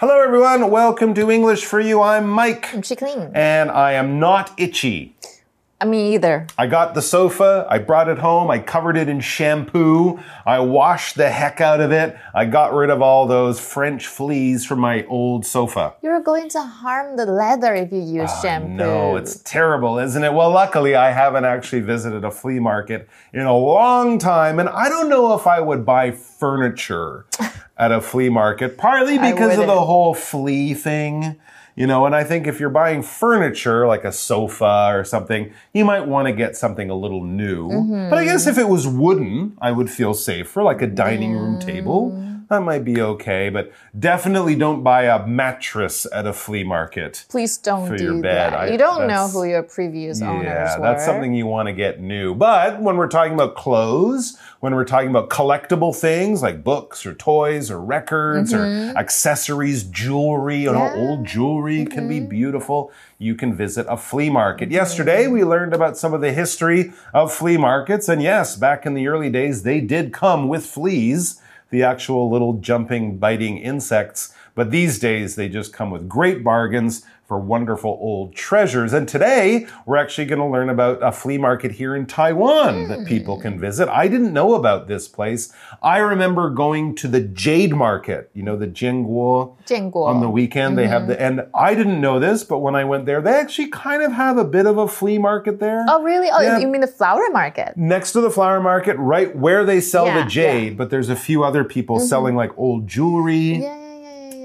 Hello, everyone. Welcome to English for You. I'm Mike. I'm clean. And I am not itchy. Mean, either. I got the sofa, I brought it home, I covered it in shampoo, I washed the heck out of it, I got rid of all those French fleas from my old sofa. You're going to harm the leather if you use uh, shampoo. No, it's terrible, isn't it? Well, luckily, I haven't actually visited a flea market in a long time, and I don't know if I would buy furniture at a flea market, partly because of the whole flea thing. You know, and I think if you're buying furniture like a sofa or something, you might want to get something a little new. Mm -hmm. But I guess if it was wooden, I would feel safer, like a dining room table that might be okay, but definitely don't buy a mattress at a flea market. Please don't for do your bed. that. I, you don't know who your previous yeah, owners were. Yeah, that's something you want to get new. But when we're talking about clothes, when we're talking about collectible things like books or toys or records mm -hmm. or mm-hmm. accessories, jewelry, you know, old jewelry mm -hmm. can be mm-hmm. beautiful. You can visit a flea market. Mm -hmm. Yesterday, we learned about some of the history of flea markets. And yes, back in the early days, they did come with fleas the actual little jumping, biting insects. But these days, they just come with great bargains for wonderful old treasures. And today, we're actually going to learn about a flea market here in Taiwan that people can hmm. visit. I didn't know about this place. I remember going to the Jade Market, you know, the Jingguo, Jianguo. on the weekend. Mm -hmm. They have the, mm-hmm. and I didn't know this, but when I went there, they actually kind of have a bit of a flea market there. Oh, really? Oh, yeah. you mean the flower market? Next to the flower market, right where they sell yeah, the jade, yeah. but there's a few other people mm -hmm. selling like old jewelry. Yeah,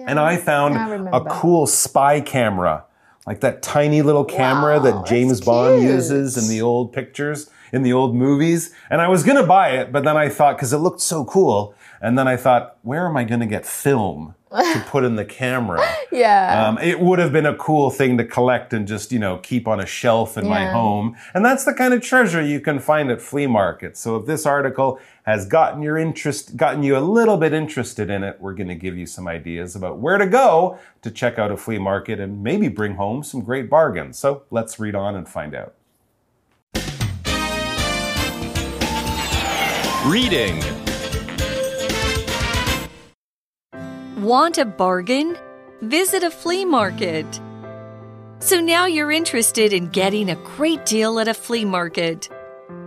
and I found I a cool spy camera, like that tiny little camera wow, that James Bond uses in the old pictures, in the old movies. And I was going to buy it, but then I thought, because it looked so cool, and then I thought, where am I going to get film? To put in the camera. yeah. Um, it would have been a cool thing to collect and just, you know, keep on a shelf in yeah. my home. And that's the kind of treasure you can find at flea markets. So if this article has gotten your interest, gotten you a little bit interested in it, we're going to give you some ideas about where to go to check out a flea market and maybe bring home some great bargains. So let's read on and find out. Reading Want a bargain? Visit a flea market. So now you're interested in getting a great deal at a flea market.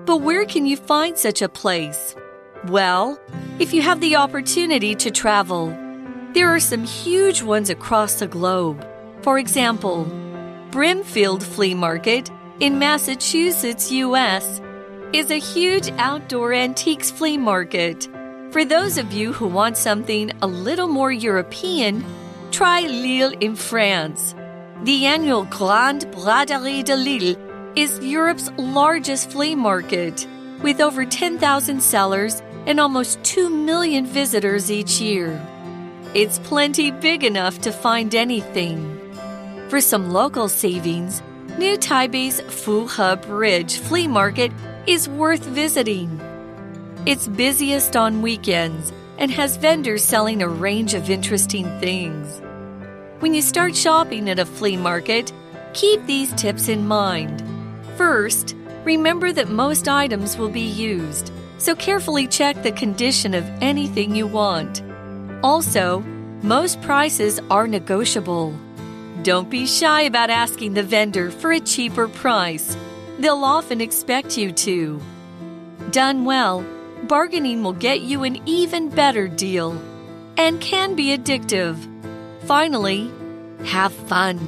But where can you find such a place? Well, if you have the opportunity to travel, there are some huge ones across the globe. For example, Brimfield Flea Market in Massachusetts, US, is a huge outdoor antiques flea market. For those of you who want something a little more European, try Lille in France. The annual Grande Braderie de Lille is Europe's largest flea market, with over 10,000 sellers and almost 2 million visitors each year. It's plenty big enough to find anything. For some local savings, New Taipei's Fuhe Bridge Flea Market is worth visiting. It's busiest on weekends and has vendors selling a range of interesting things. When you start shopping at a flea market, keep these tips in mind. First, remember that most items will be used, so carefully check the condition of anything you want. Also, most prices are negotiable. Don't be shy about asking the vendor for a cheaper price. They'll often expect you to. Done well, bargaining will get you an even better deal and can be addictive. Finally, have fun.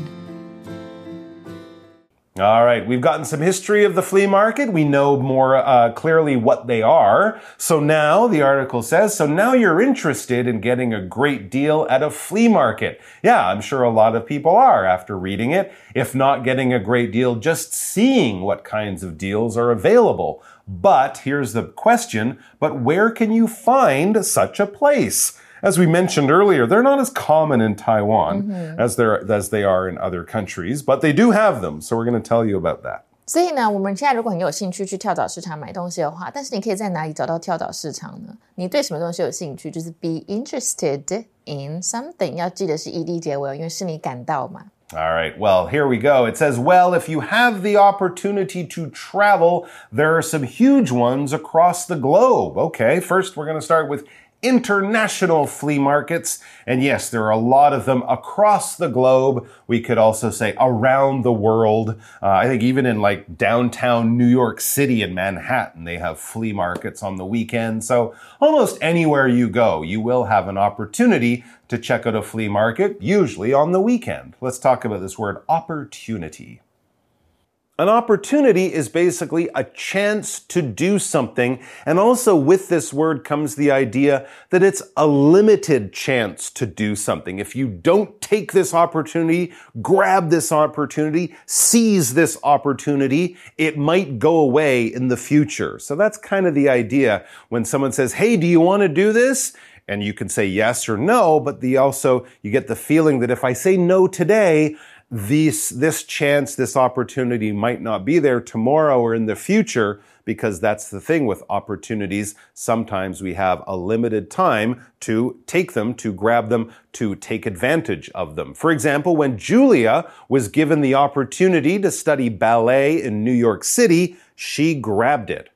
All right, we've gotten some history of the flea market. We know more uh, clearly what they are. So now, the article says, so now you're interested in getting a great deal at a flea market. Yeah, I'm sure a lot of people are after reading it. If not getting a great deal, just seeing what kinds of deals are available. But here's the question, but where can you find such a place? as we mentioned earlier, they're not as common in Taiwan mm -hmm. as they're as they are in other countries, but they do have them. So we're going to tell you about that. 所以呢，我们现在如果很有兴趣去跳蚤市场买东西的话，但是你可以在哪里找到跳蚤市场呢？你对什么东西有兴趣？就是 be interested in something，要记得是 ed 结尾，因为是你感到嘛。All right, well, here we go. It says, well, if you have the opportunity to travel, there are some huge ones across the globe. Okay, first we're going to start with international flea markets. And yes, there are a lot of them across the globe. We could also say around the world. Uh, I think even in like downtown New York City and Manhattan, they have flea markets on the weekend. So almost anywhere you go, you will have an opportunity to check out a flea market, usually on the weekend. Let's talk about this word opportunity. An opportunity is basically a chance to do something. And also with this word comes the idea that it's a limited chance to do something. If you don't take this opportunity, grab this opportunity, seize this opportunity, it might go away in the future. So that's kind of the idea when someone says, Hey, do you want to do this? And you can say yes or no, but the also, you get the feeling that if I say no today, this, this chance, this opportunity might not be there tomorrow or in the future because that's the thing with opportunities. Sometimes we have a limited time to take them, to grab them, to take advantage of them. For example, when Julia was given the opportunity to study ballet in New York City, she grabbed it.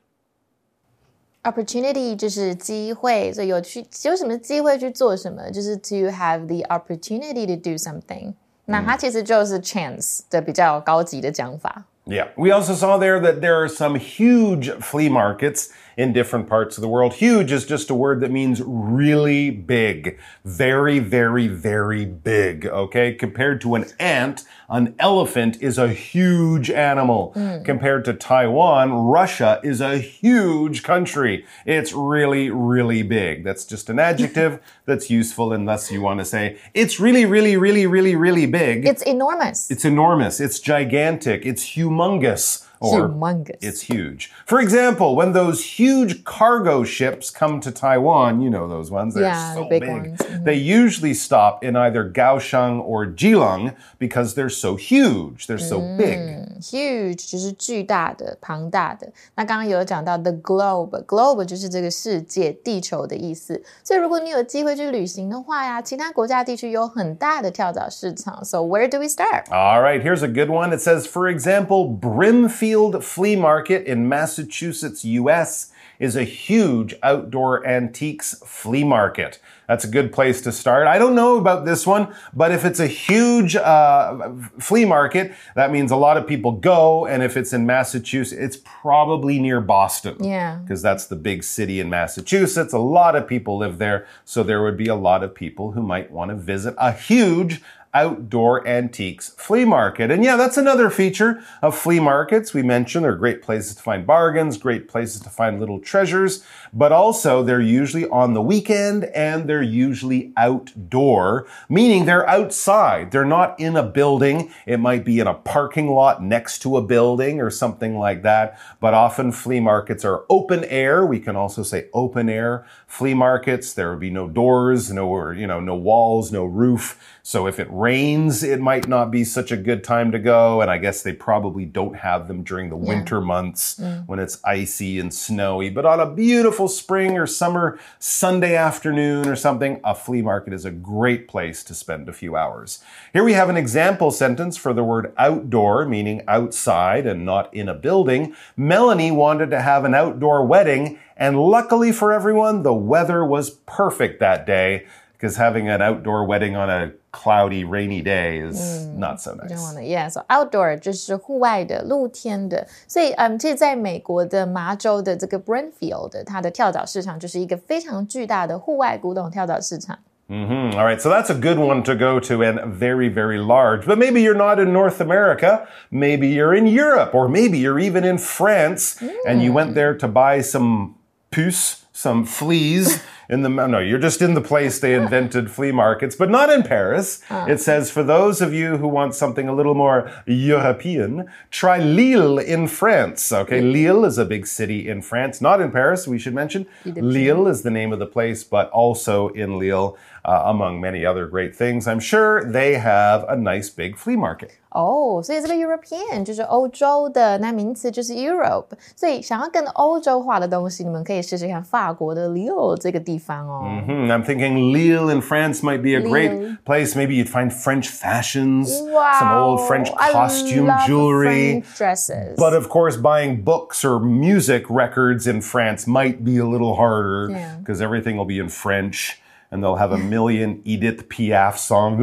Opportunity 就是机会，所以有去有什么机会去做什么，就是 to have the opportunity to do something。 那它其实就是 chance 的比较高级的讲法。Yeah. We also saw there that there are some huge flea markets in different parts of the world. Huge is just a word that means really big. Very, very, very big. Okay. Compared to an ant, an elephant is a huge animal. Mm. Compared to Taiwan, Russia is a huge country. It's really, really big. That's just an adjective that's useful unless you want to say it's really, really, really, really, really big. It's enormous. It's enormous. It's gigantic. It's humongous or humongous. It's huge. For example, when those huge cargo ships come to Taiwan, you know those ones, they're yeah, so the big, big. Ones. Mm -hmm. They usually stop in either Kaohsiung or Keelung because they're so huge, they're so big. Huge 就是巨大的、庞大的。那刚刚有讲到 the globe，globe 就是这个世界、地球的意思。所以如果你有机会去旅行的话呀，其他国家地区有很大的跳蚤市场。So where do we start? All right, here's a good one. It says, for example, Brimfield Flea Market in Massachusetts, US is a huge outdoor antiques flea market. That's a good place to start. I don't know about this one, but if it's a huge uh, flea market, that means a lot of people go. And if it's in Massachusetts, it's probably near Boston. Yeah. Because that's the big city in Massachusetts. A lot of people live there. So there would be a lot of people who might want to visit a huge outdoor antiques flea market. And yeah, that's another feature of flea markets. We mentioned they're great places to find bargains, great places to find little treasures, but also they're usually on the weekend and they're usually outdoor, meaning they're outside. They're not in a building. It might be in a parking lot next to a building or something like that. But often flea markets are open air. We can also say open air flea markets. There would be no doors, no, you know, no walls, no roof. So if it rains, it might not be such a good time to go. And I guess they probably don't have them during the yeah. winter months mm. when it's icy and snowy. But on a beautiful spring or summer Sunday afternoon or something, a flea market is a great place to spend a few hours. Here we have an example sentence for the word outdoor, meaning outside and not in a building. Melanie wanted to have an outdoor wedding and luckily for everyone, the weather was perfect that day because having an outdoor wedding on a cloudy, rainy day is mm, not so nice. Don't wanna, yeah, so outdoor 就是户外的、露天的。所以，嗯，这在美国的麻州的这个 Brimfield，它的跳蚤市场就是一个非常巨大的户外古董跳蚤市场。Mm -hmm. All right, so that's a good one to go to and very, very large. But maybe you're not in North America. Maybe you're in Europe, or maybe you're even in France mm. and you went mm. there to buy some puce, some fleas in the no, you're just in the place they invented flea markets, but not in Paris. Uh. It says for those of you who want something a little more European, try Lille in France. Okay, Lille is a big city in France, not in Paris. We should mention Lille is the name of the place, but also in Lille, uh, among many other great things. I'm sure they have a nice big flea market. 哦，所以这个 European 就是欧洲的，那名词就是 Europe。所以想要更欧洲化的东西，你们可以试试看法国的 Lille 这个地 地方哦。 Hmm, I'm thinking Lille in France might be a Lille. great place. Maybe you'd find French fashions, Wow, some old French I costume love jewelry. French dresses. But of course, buying books or music records in France might be a little harder Yeah. because everything will be in French and they'll have a million Edith Piaf songs.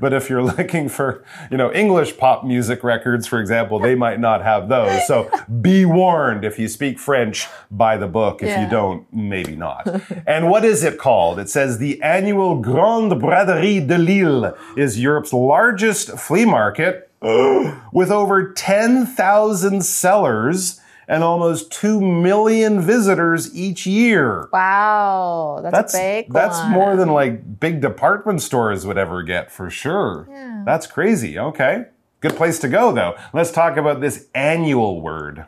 but if you're looking for, you know, English pop music records, for example, they might not have those. So be warned if you speak French, buy the book. If you don't, maybe not. and what is it called? It says the annual Grande Braderie de Lille is Europe's largest flea market with over 10,000 sellers and almost 2 million visitors each year. wow, that's, That's a big that's one. more than like big department stores would ever get for sure. Yeah. That's crazy. Okay. Good place to go though. Let's talk about this annual word.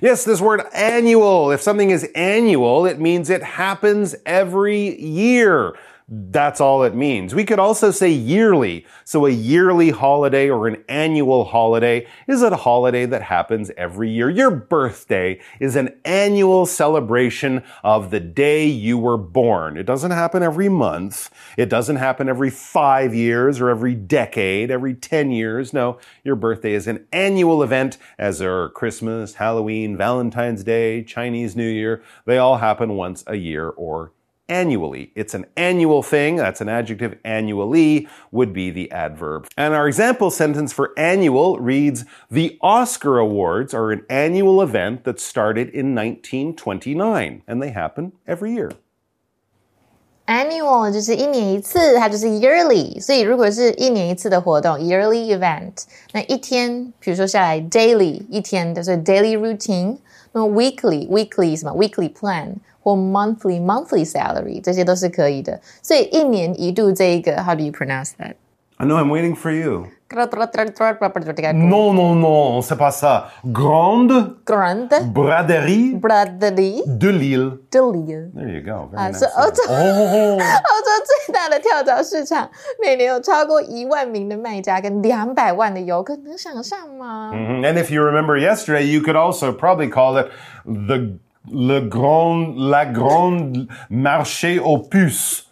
Yes, this word annual. If something is annual, it means it happens every year. That's all it means. We could also say yearly. So a yearly holiday or an annual holiday is a holiday that happens every year. Your birthday is an annual celebration of the day you were born. It doesn't happen every month. It doesn't happen every five years or every decade, every 10 years. No, your birthday is an annual event as are Christmas, Halloween, Valentine's Day, Chinese New Year. They all happen once a year or annually. It's an annual thing. That's an adjective. Annually would be the adverb. And our example sentence for annual reads The Oscar Awards are an annual event that started in 1929, and they happen every year annual 就是一年一次，它就是 yearly。所以如果是一年一次的活动，yearly event，那一天，比如说下来 daily 一天就是 daily routine。那么 weekly weekly 什么 weekly plan 或 monthly monthly salary 这些都是可以的。所以一年一度这一个，how do you pronounce that？ I know I'm waiting for you. Grand Non, non, non, c'est pas ça. Grande braderie braderie de Lille. de Lille。 There you go. Very 啊， nice. 是欧洲 Oh. 欧洲最大的跳蚤市场，每年有超过一万名的卖家跟两百万的游客，能想象吗？ Mhm. And if you remember yesterday, you could also probably call it the le grand la grande marché aux puces.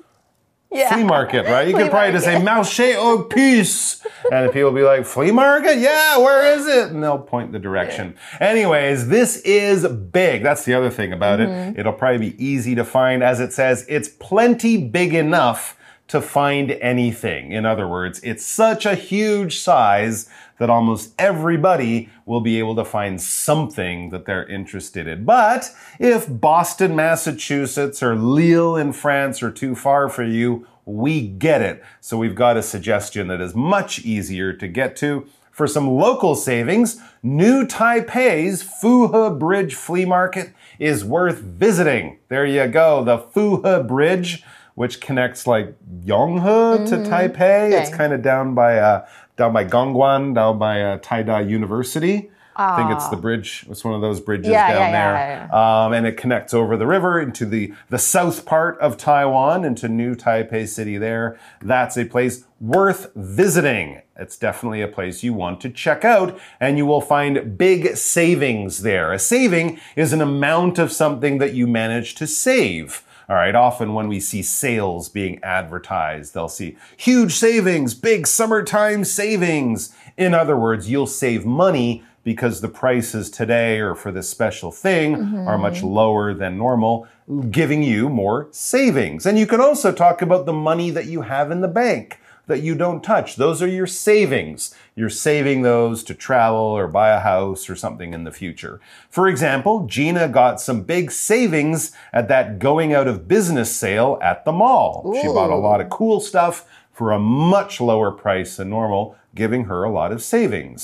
Yeah. Flea market, right? You Flea could probably just say market. marché aux puces. And people will be like, flea market? Yeah, where is it? And they'll point the direction. Anyways, this is big. That's the other thing about Mm-hmm. it. It'll probably be easy to find. As it says, it's plenty big enough to find anything. In other words, it's such a huge size that almost everybody will be able to find something that they're interested in. But if Boston, Massachusetts or Lille in France are too far for you, we get it. So we've got a suggestion that is much easier to get to. For some local savings, New Taipei's Fuhe Bridge Flea Market is worth visiting. There you go, the Fuhe Bridge, which connects like Yonghe to Taipei. It's kind of down by uh, down by Gongguan, down by uh, Taida University. I think it's the bridge. It's one of those bridges Yeah, down yeah, there, Um, and it connects over the river into the the south part of Taiwan, into New Taipei City. There, that's a place worth visiting. It's definitely a place you want to check out, and you will find big savings there. A saving is an amount of something that you manage to save. All right, often when we see sales being advertised, they'll see huge savings, big summertime savings. In other words, you'll save money because the prices today or for this special thing mm-hmm. are much lower than normal, giving you more savings. And you can also talk about the money that you have in the bank that you don't touch. Those are your savings. You're saving those to travel or buy a house or something in the future. For example, Gina got some big savings at that going out of business sale at the mall. She bought a lot of cool stuff for a much lower price than normal, giving her a lot of savings.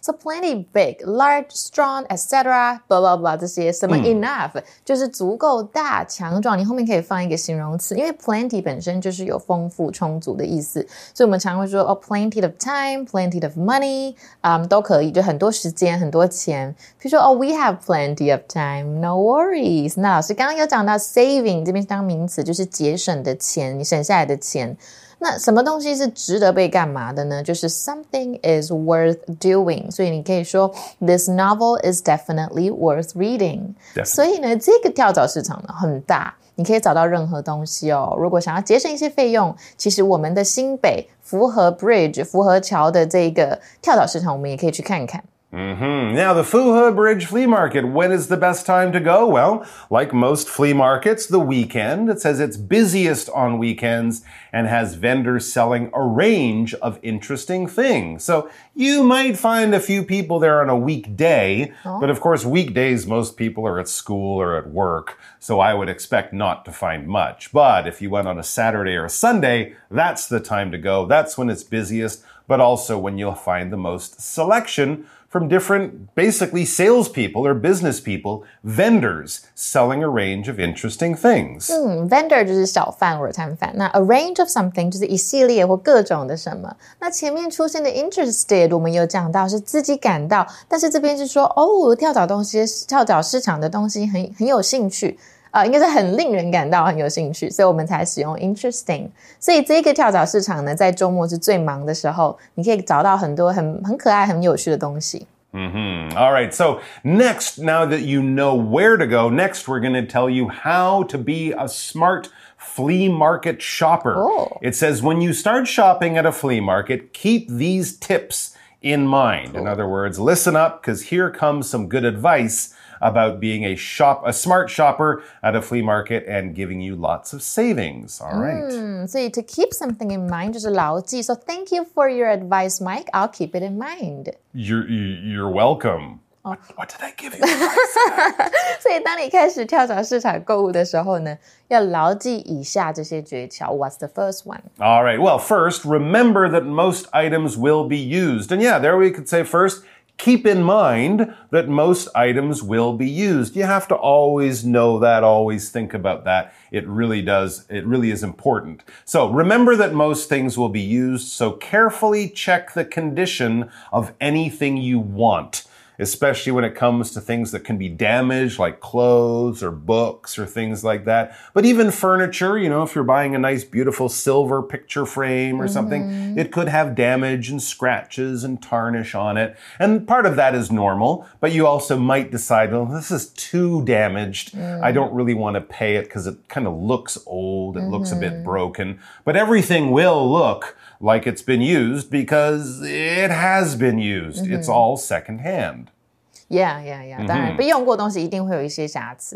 So plenty big, large, strong, etc. blah blah blah 这些什么 enough、就是足够大、强壮。你后面可以放一个形容词，因为 plenty 本身就是有丰富、充足的意思，所以我们常会说哦，plenty of time, plenty of money，嗯，都可以，就很多时间、很多钱。比如说哦，we have plenty of time, no worries。那老师刚刚有讲到 saving 这边当名词，就是节省的钱，你省下来的钱。 那什么东西是值得被干嘛的呢？就是 something is worth doing。所以你可以说 This novel is definitely worth reading。所以呢，这个跳蚤市场呢很大，你可以找到任何东西哦。如果想要节省一些费用，其实我们的新北福和 Bridge 福和桥的这个跳蚤市场，我们也可以去看看。Mm -hmm. Now, the Fuhe Bridge Flea Market, when is the best time to go? Well, like most flea markets, the weekend. It says it's busiest on weekends and has vendors selling a range of interesting things. So you might find a few people there on a weekday, oh. but of course, weekdays, most people are at school or at work. So I would expect not to find much. But if you went on a Saturday or a Sunday, that's the time to go. That's when it's busiest, but also when you'll find the most selection from different, basically salespeople or business people, vendors selling a range of interesting things. 嗯，vendor 就是小贩或者摊贩，那 a range of something 就是一系列或各种的什么。那前面出现的 interested 我们有讲到是自己感到，但是这边是说哦，跳蚤东西，跳蚤市场的东西很很有兴趣。 呃，应该是很令人感到很有兴趣，所以我们才使用 interesting。所以这个跳蚤市场呢，在周末是最忙的时候，你可以找到很多很很可爱、很有趣的东西。Mm-hmm. All right. So next, now that you know where to go, next we're going to tell you how to be a smart flea market shopper. Oh. It says when you start shopping at a flea market, keep these tips in mind. Cool. In other words, listen up because here comes some good advice about being a shop, a smart shopper at a flea market and giving you lots of savings. All right. Mm, so to keep something in mind just 就是牢记. So thank you for your advice, Mike. I'll keep it in mind. You're you're welcome. What, what did I give you? 所以当你开始跳蚤市场购物的时候呢，要牢记以下这些诀窍。What's the first one? All right. Well, first, remember that most items will be used. And yeah, there we could say first, keep in mind that most items will be used. You have to always know that, always think about that. It really does, it really is important. So remember that most things will be used, so carefully check the condition of anything you want especially when it comes to things that can be damaged, like clothes or books or things like that. But even furniture, you know, if you're buying a nice, beautiful silver picture frame or mm -hmm. something, mm-hmm. it could have damage and scratches and tarnish on it. And part of that is normal, but you also might decide, well, this is too damaged. Mm. I don't really want to pay it because it kind of looks old, it mm -hmm. looks a bit mm-hmm. broken. But everything will look like it's been used because it has been used. Mm-hmm. It's all secondhand. Yeah, yeah, yeah. Mm-hmm.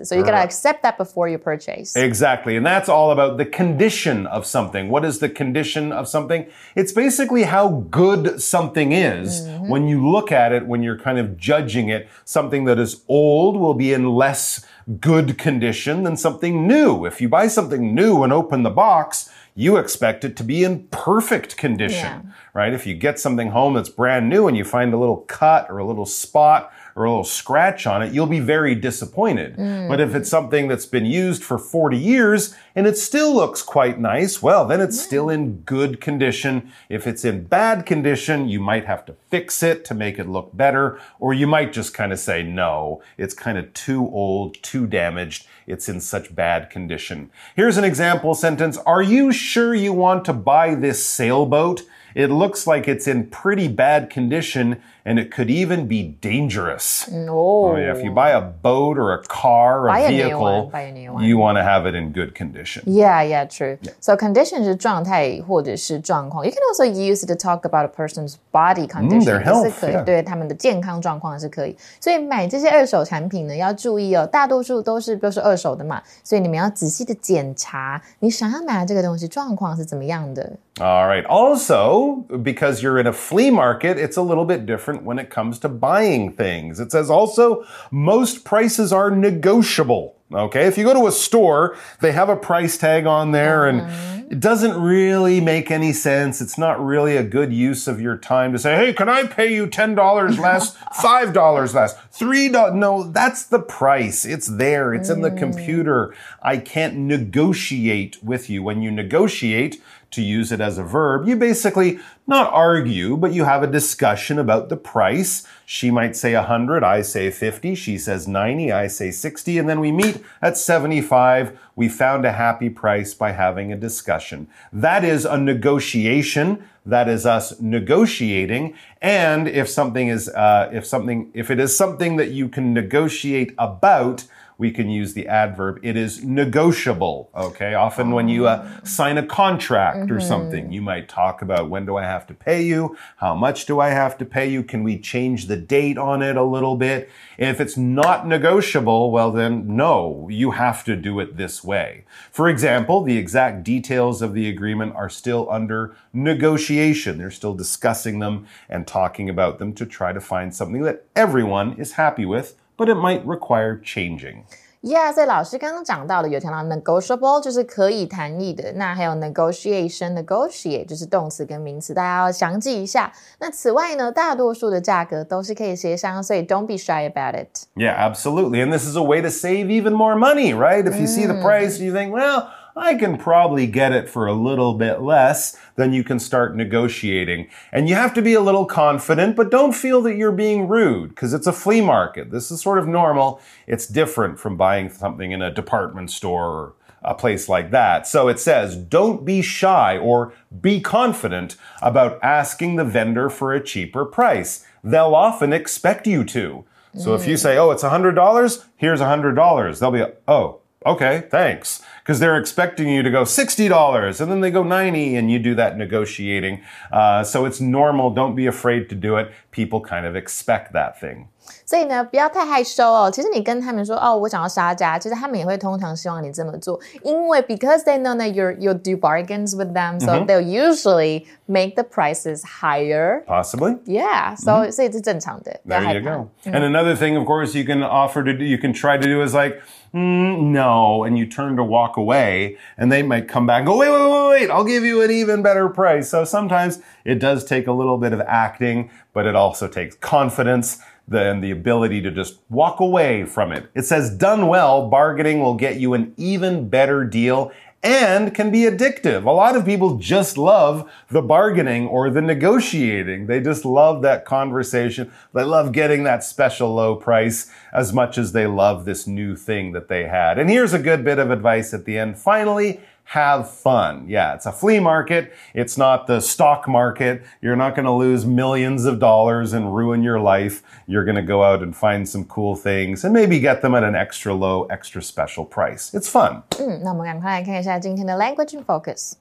So you gotta accept that before you purchase. Exactly, and that's all about the condition of something. What is the condition of something? It's basically how good something is mm-hmm. when you look at it. When you're kind of judging it, something that is old will be in less good condition than something new. If you buy something new and open the box you expect it to be in perfect condition, yeah. right? If you get something home that's brand new and you find a little cut or a little spot or a little scratch on it, you'll be very disappointed. Mm. But if it's something that's been used for 40 years and it still looks quite nice, well, then it's still in good condition. If it's in bad condition, you might have to fix it to make it look better, or you might just kind of say, no, it's kind of too old, too damaged. It's in such bad condition. Here's an example sentence. Are you sure you want to buy this sailboat? It looks like it's in pretty bad condition and it could even be dangerous. No. Oh, yeah, if you buy a boat or a car or a vehicle, a you want to have it in good condition. Yeah, yeah, true. Yeah. So condition 是状态或者是状况. You can also use it to talk about a person's body condition. Mm, their health. 是可以, yeah. 对他们的健康状况是可以。所以买这些二手产品呢，要注意哦，大多数都是都是二手的嘛，所以你们要仔细的检查你想要买的这个东西状况是怎么样的。 All right. Also, because you're in a flea market, it's a little bit different when it comes to buying things. It says also, most prices are negotiable. Okay, if you go to a store, they have a price tag on there and mm-hmm. it doesn't really make any sense. It's not really a good use of your time to say, hey, can I pay you $10 less, $5 less, $3? No, that's the price. It's there. It's in the mm. computer. I can't negotiate with you. When you negotiate, to use it as a verb, you basically not argue, but you have a discussion about the price. She might say 100, I say 50, she says 90, I say 60, and then we meet at 75. We found a happy price by having a discussion. That is a negotiation. That is us negotiating. And if something is, uh, if something, if it is something that you can negotiate about, we can use the adverb. It is negotiable. Okay. Often when you uh, sign a contract mm -hmm. or mm-hmm. something, you might talk about when do I have to pay you? How much do I have to pay you? Can we change the date on it a little bit? If it's not negotiable, well then no, you have to do it this way. For example, the exact details of the agreement are still under negotiation. They're still discussing them and talking about them to try to find something that everyone is happy with but it might require changing. Yeah，所以老师刚刚讲到的有讲到 negotiable 就是可以谈议的，那还有 negotiation，negotiate 就是动词跟名词，大家要详记一下。那此外呢，大多数的价格都是可以协商，所以 don't be shy about it. Yeah, absolutely. And this is a way to save even more money, right? If you see the price, you think, well. I can probably get it for a little bit less, then you can start negotiating. And you have to be a little confident, but don't feel that you're being rude because it's a flea market. This is sort of normal. It's different from buying something in a department store or a place like that. So it says, don't be shy or be confident about asking the vendor for a cheaper price. They'll often expect you to. So if you mm. say, oh, it's $100, here's $100. They'll be, oh, okay, thanks. Because they're expecting you to go $60 and then they go 90 and you do that negotiating. Uh, so it's normal. Don't be afraid to do it. People kind of expect that thing. 所以呢，不要太害羞哦。其实你跟他们说哦，我想要杀价，其实他们也会通常希望你这么做，因为 because they know that you're you'll do bargains with them, so mm -hmm. they'll usually make the prices higher. Possibly. Yeah. So mm -hmm. 所以是正常的。There you go. And another thing, of course, you can offer to do, you can try to do is like. Mm, no, and you turn to walk away, and they might come back and go, wait, wait, wait, wait, I'll give you an even better price. So sometimes it does take a little bit of acting, but it also takes confidence than the ability to just walk away from it. It says, done well, bargaining will get you an even better deal and can be addictive. A lot of people just love the bargaining or the negotiating. They just love that conversation. They love getting that special low price as much as they love this new thing that they had. And here's a good bit of advice at the end. Finally, have fun. Yeah, it's a flea market. It's not the stock market. You're not going to lose millions of dollars and ruin your life. You're going to go out and find some cool things and maybe get them at an extra low, extra special price. It's fun. 嗯，那我们赶快来看一下今天的 language in focus。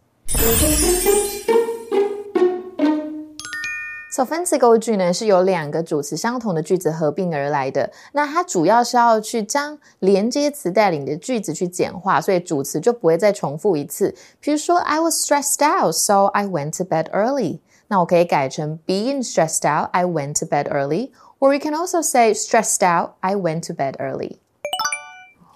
So 分词构句呢是由两个主词相同的句子合并而来的。那它主要是要去将连接词带领的句子去简化，所以主词就不会再重复一次。比如说，I was stressed out, so I went to bed early。那我可以改成 being stressed out, I went to bed early。Or we can also say stressed out, I went to bed early。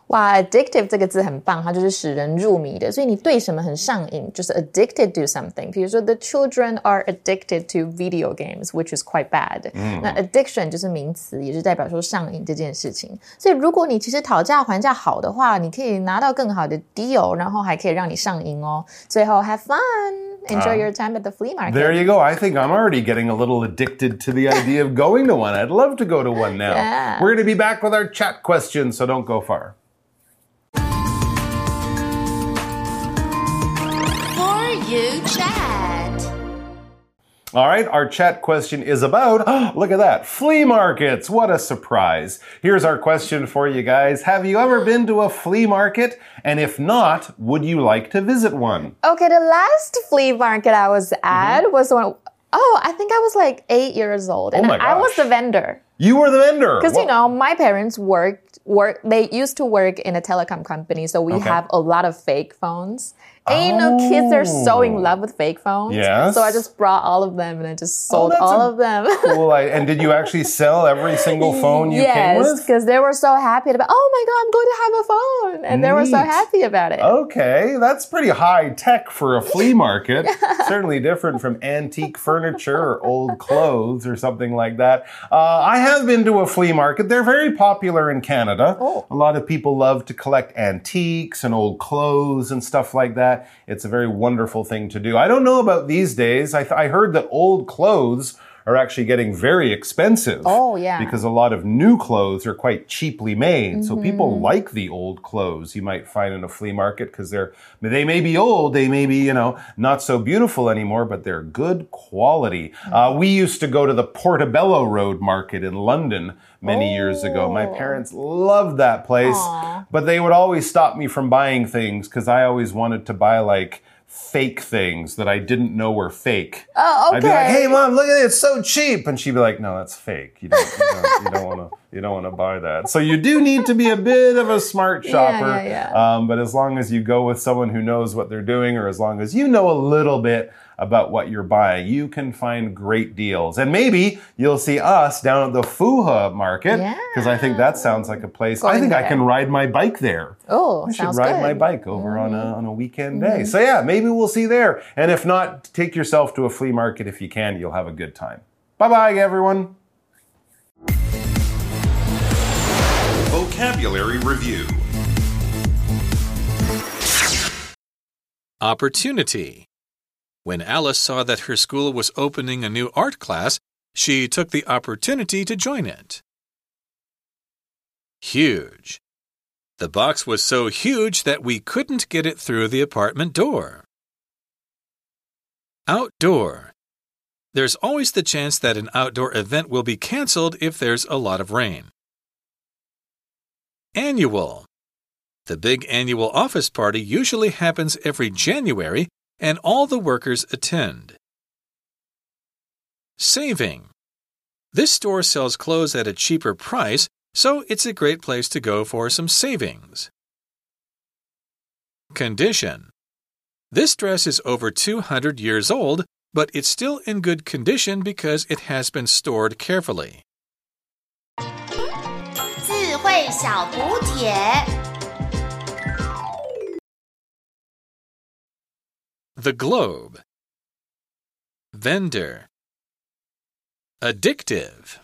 哇，addictive 这个字很棒，它就是使人入迷的。所以你对什么很上瘾，就是 addicted to something。比如说，the children are addicted to video games，which is quite bad。那 addiction 就是名词，也是代表说上瘾这件事情。所以如果你其实讨价还价好的话，你可以拿到更好的 deal，然后还可以让你上瘾哦。最后，have fun。Enjoy your time at the flea market. There you go. I think I'm already getting a little addicted to the idea of going to one. I'd love to go to one now. Yeah. We're going to be back with our chat questions, so don't go far. You chat. All right, our chat question is about, oh, look at that, flea markets. What a surprise. Here's our question for you guys. Have you ever been to a flea market? And if not, would you like to visit one? Okay, the last flea market I was at mm -hmm. was one, oh, I think I was like eight years old. And oh I was the vendor. You were the vendor. Because you know, my parents worked work. They used to work in a telecom company, so we okay. have a lot of fake phones. And you know, kids are so in oh. love with fake phones. Yes. So I just brought all of them and I just oh, sold oh, all of them. cool. And did you actually sell every single phone you yes, came with? Yes, because they were so happy about. Oh my god, I'm going to have a phone, and Neat. they were so happy about it. Okay, that's pretty high tech for a flea market. Certainly different from antique furniture or old clothes or something like that. Uh, I have been to a flea market. They're very popular in Canada. Oh. A lot of people love to collect antiques and old clothes and stuff like that. That. It's a very wonderful thing to do. I don't know about these days. I, th- I heard that old clothes are actually getting very expensive. Oh, yeah. Because a lot of new clothes are quite cheaply made. So people Mm-hmm. like the old clothes you might find in a flea market because they're they may be old, they may be, you know, not so beautiful anymore, but they're good quality. Mm. Uh, we used to go to the Portobello Road Market in London many years ago. My Oh. parents loved that place, Aw. but they would always stop me from buying things because I always wanted to buy like fake things that I didn't know were fake. Oh, I'd be like, "Hey, mom, look at it; it's so cheap," and she'd be like, "No, that's fake. You don't, you don't, you don't want to, you don't want to buy that." So you do need to be a bit of a smart shopper. yeah, Um, but as long as you go with someone who knows what they're doing, or as long as you know a little bit about what you're buying, you can find great deals. And maybe you'll see us down at the Fuhe market because I think that sounds like a place. I Going think I can ride my bike there. Oh, I should ride good. my bike over on a on a weekend day. So yeah, maybe we'll see there. And if not, take yourself to a flea market if you can. You'll have a good time. Bye bye, everyone. Vocabulary Review Opportunity. When Alice saw that her school was opening a new art class, she took the opportunity to join it. Huge. The box was so huge that we couldn't get it through the apartment door. Outdoor. There's always the chance that an outdoor event will be cancelled if there's a lot of rain. Annual. The big annual office party usually happens every January and all the workers attend. Saving. This store sells clothes at a cheaper price, so it's a great place to go for some savings. Condition. This dress is over 200 years old, but it's still in good condition because it has been stored carefully. 智慧小补帖。 The globe. Vendor. Addictive.